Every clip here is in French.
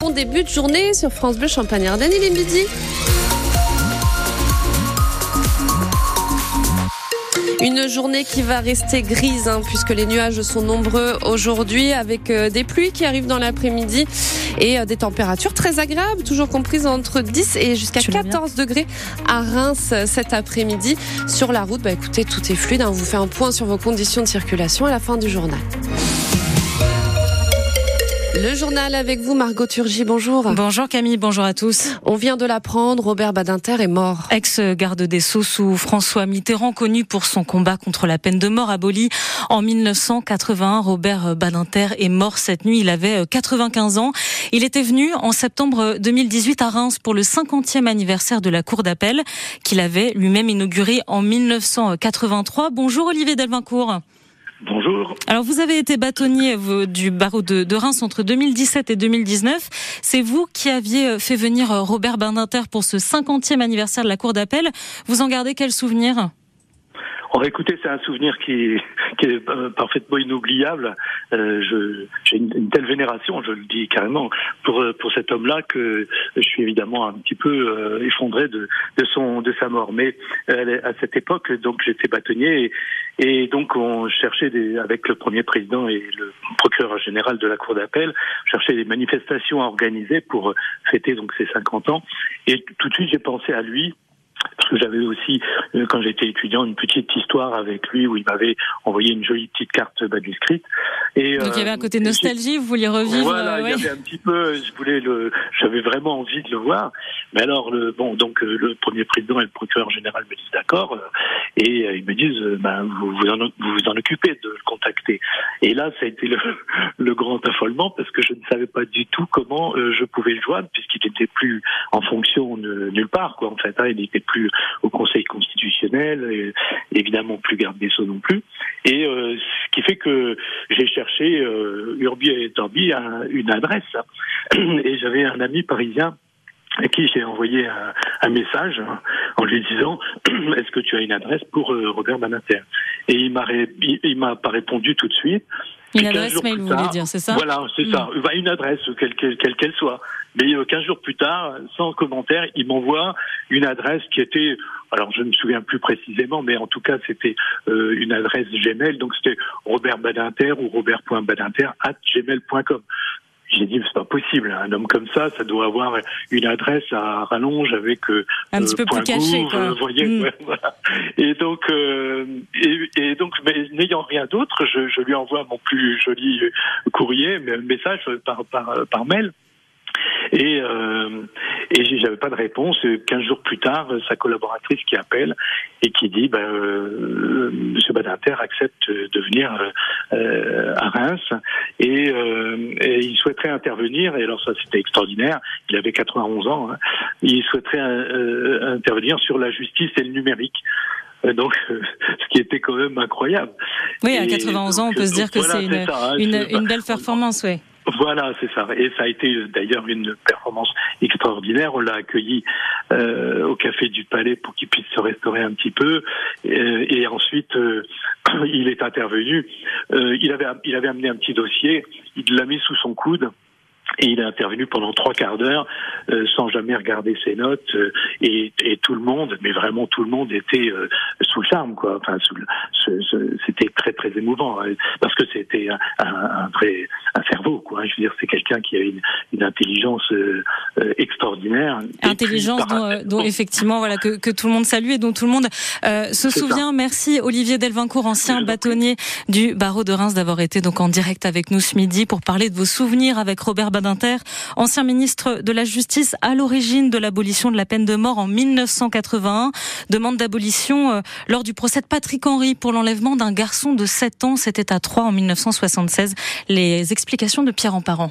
Bon début de journée sur France Bleu Champagne-Ardenne, il est midi. Une journée qui va rester grise hein, puisque les nuages sont nombreux aujourd'hui avec euh, des pluies qui arrivent dans l'après-midi et euh, des températures très agréables, toujours comprises entre 10 et jusqu'à 14 degrés à Reims euh, cet après-midi. Sur la route, bah écoutez, tout est fluide. Hein. on vous fait un point sur vos conditions de circulation à la fin du journal. Le journal avec vous, Margot Turgy, bonjour. Bonjour Camille, bonjour à tous. On vient de l'apprendre, Robert Badinter est mort. Ex-garde des Sceaux sous François Mitterrand, connu pour son combat contre la peine de mort abolie en 1981. Robert Badinter est mort cette nuit, il avait 95 ans. Il était venu en septembre 2018 à Reims pour le 50e anniversaire de la Cour d'appel qu'il avait lui-même inauguré en 1983. Bonjour Olivier Delvincourt. Bonjour. Alors vous avez été bâtonnier du barreau de, Reims entre 2017 et 2019. C'est vous qui aviez euh, fait venir euh, Robert Badinter pour ce 50e anniversaire de la Cour d'appel. Vous en gardez quel souvenir? Oh, écoutez, c'est un souvenir qui, qui est euh, parfaitement inoubliable. Euh, j'ai une, telle vénération, je le dis carrément, pour euh, pour cet homme-là que je suis évidemment un petit peu euh, effondré de, de son de sa mort. Mais à cette époque, donc j'étais bâtonnier et, et, donc on cherchait des, avec le premier président et le procureur général de la cour d'appel, cherchait des manifestations à organiser pour fêter donc ses 50 ans. Et tout de suite, j'ai pensé à lui parce que j'avais aussi, euh, quand j'étais étudiant, une petite histoire avec lui où il m'avait envoyé une jolie petite carte manuscrite. Et, Donc il y avait un côté nostalgie, vous vouliez revivre Voilà, il y avait un petit peu, je voulais le, j'avais vraiment envie de le voir. Mais alors, le, bon, donc euh, le premier président et le procureur général me disent d'accord, euh, et ils me disent, ben, vous vous en, vous vous en occupez de le contacter. Et là, ça a été le, le grand affolement parce que je ne savais pas du tout comment je pouvais le joindre puisqu'il n'était plus en fonction nulle part, quoi, en fait. Hein, il était plus au Conseil constitutionnel, évidemment plus garde des Sceaux non plus. Et euh, ce qui fait que j'ai cherché euh, Urbi et Torbi une adresse. Et j'avais un ami parisien à qui j'ai envoyé un, message en lui disant est-ce que tu as une adresse pour euh, Robert Banater Et il m'a il, m'a pas répondu tout de suite. Une adresse mail, vous voulez dire, c'est ça? Voilà, c'est ça. Hmm. Une adresse, quelle qu'elle soit. Mais 15 jours plus tard, sans commentaire, il m'envoie une adresse qui était, alors je ne me souviens plus précisément, mais en tout cas c'était euh, une adresse Gmail, donc c'était Robert Badinter ou robert.badinter at gmail.com. J'ai dit c'est pas possible, un homme comme ça, ça doit avoir une adresse à rallonge avec euh, un petit peu plus caché, quoi. voyez, mm. voilà. Et donc, euh, et, et, donc, mais n'ayant rien d'autre, je, je, lui envoie mon plus joli courrier, message par par, par mail. Et, euh, et j'avais pas de réponse. Quinze jours plus tard, sa collaboratrice qui appelle et qui dit ben, euh, Monsieur Badinter accepte de venir euh, à Reims et, euh, et, il souhaiterait intervenir. Et alors ça, c'était extraordinaire. Il avait 91 ans. Hein. Il souhaiterait euh, intervenir sur la justice et le numérique. Euh, donc, ce qui était quand même incroyable. Oui, à 91 ans, on peut se dire que c'est une, hein, une, une, belle performance, oui. Voilà, c'est ça. Et ça a été d'ailleurs une performance extraordinaire. On l'a accueilli euh, au Café du Palais pour qu'il puisse se restaurer un petit peu. Et, ensuite, euh, il est intervenu. Euh, il, avait, il avait amené un petit dossier. Il l'a mis sous son coude. Et il a intervenu pendant trois quarts d'heure euh, sans jamais regarder ses notes euh, et, et, tout le monde, mais vraiment tout le monde était euh, sous le charme quoi. Enfin, c'était très très émouvant hein, parce que c'était un, un, vrai un cerveau quoi. Je veux dire, c'est quelqu'un qui a une, une intelligence extraordinaire. Intelligence dont, dont, effectivement voilà que, que, tout le monde salue et dont tout le monde se souvient. Merci Olivier Delvincourt, ancien bâtonnier du barreau de Reims, d'avoir été donc en direct avec nous ce midi pour parler de vos souvenirs avec Robert ancien ministre de la Justice à l'origine de l'abolition de la peine de mort en 1981. Demande d'abolition euh, lors du procès de Patrick Henry pour l'enlèvement d'un garçon de 7 ans. C'était à Troyes en 1976. Les explications de Pierre Emparent.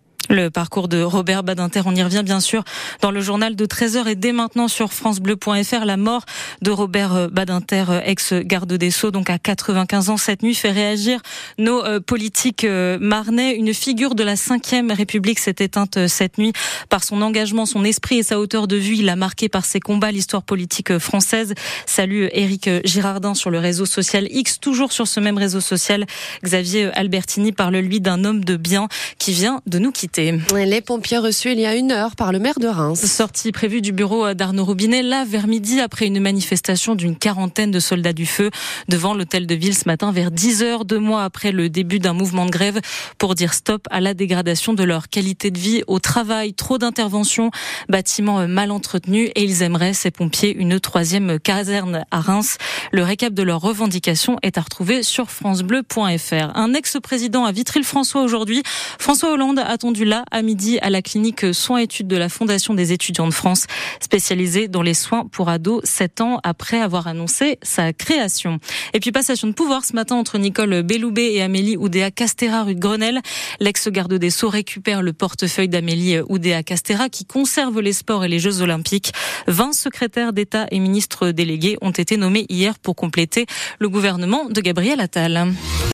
Le parcours de Robert Badinter, on y revient bien sûr dans le journal de 13h et dès maintenant sur francebleu.fr. La mort de Robert Badinter, ex-garde des Sceaux, donc à 95 ans cette nuit, fait réagir nos euh, politiques euh, marnais. Une figure de la 5e République s'est éteinte euh, cette nuit par son engagement, son esprit et sa hauteur de vue. Il a marqué par ses combats l'histoire politique française. Salut Éric Girardin sur le réseau social X, toujours sur ce même réseau social. Xavier Albertini parle lui d'un homme de bien qui vient de nous quitter. Les pompiers reçus il y a une heure par le maire de Reims. Sortie prévue du bureau d'Arnaud Robinet, là, vers midi, après une manifestation d'une quarantaine de soldats du feu devant l'hôtel de ville ce matin, vers 10 heures, deux mois après le début d'un mouvement de grève pour dire stop à la dégradation de leur qualité de vie au travail. Trop d'interventions, bâtiments mal entretenus et ils aimeraient, ces pompiers, une troisième caserne à Reims. Le récap de leurs revendications est à retrouver sur francebleu.fr. Un ex-président à Vitry-le-François aujourd'hui. François Hollande a attendu là à midi à la clinique soins études de la Fondation des étudiants de France, spécialisée dans les soins pour ados, 7 ans après avoir annoncé sa création. Et puis passation de pouvoir ce matin entre Nicole Belloubet et Amélie Oudéa Castera rue de Grenelle. L'ex-garde des Sceaux récupère le portefeuille d'Amélie Oudéa Castera qui conserve les sports et les Jeux Olympiques. 20 secrétaires d'État et ministres délégués ont été nommés hier pour compléter le gouvernement de Gabriel Attal.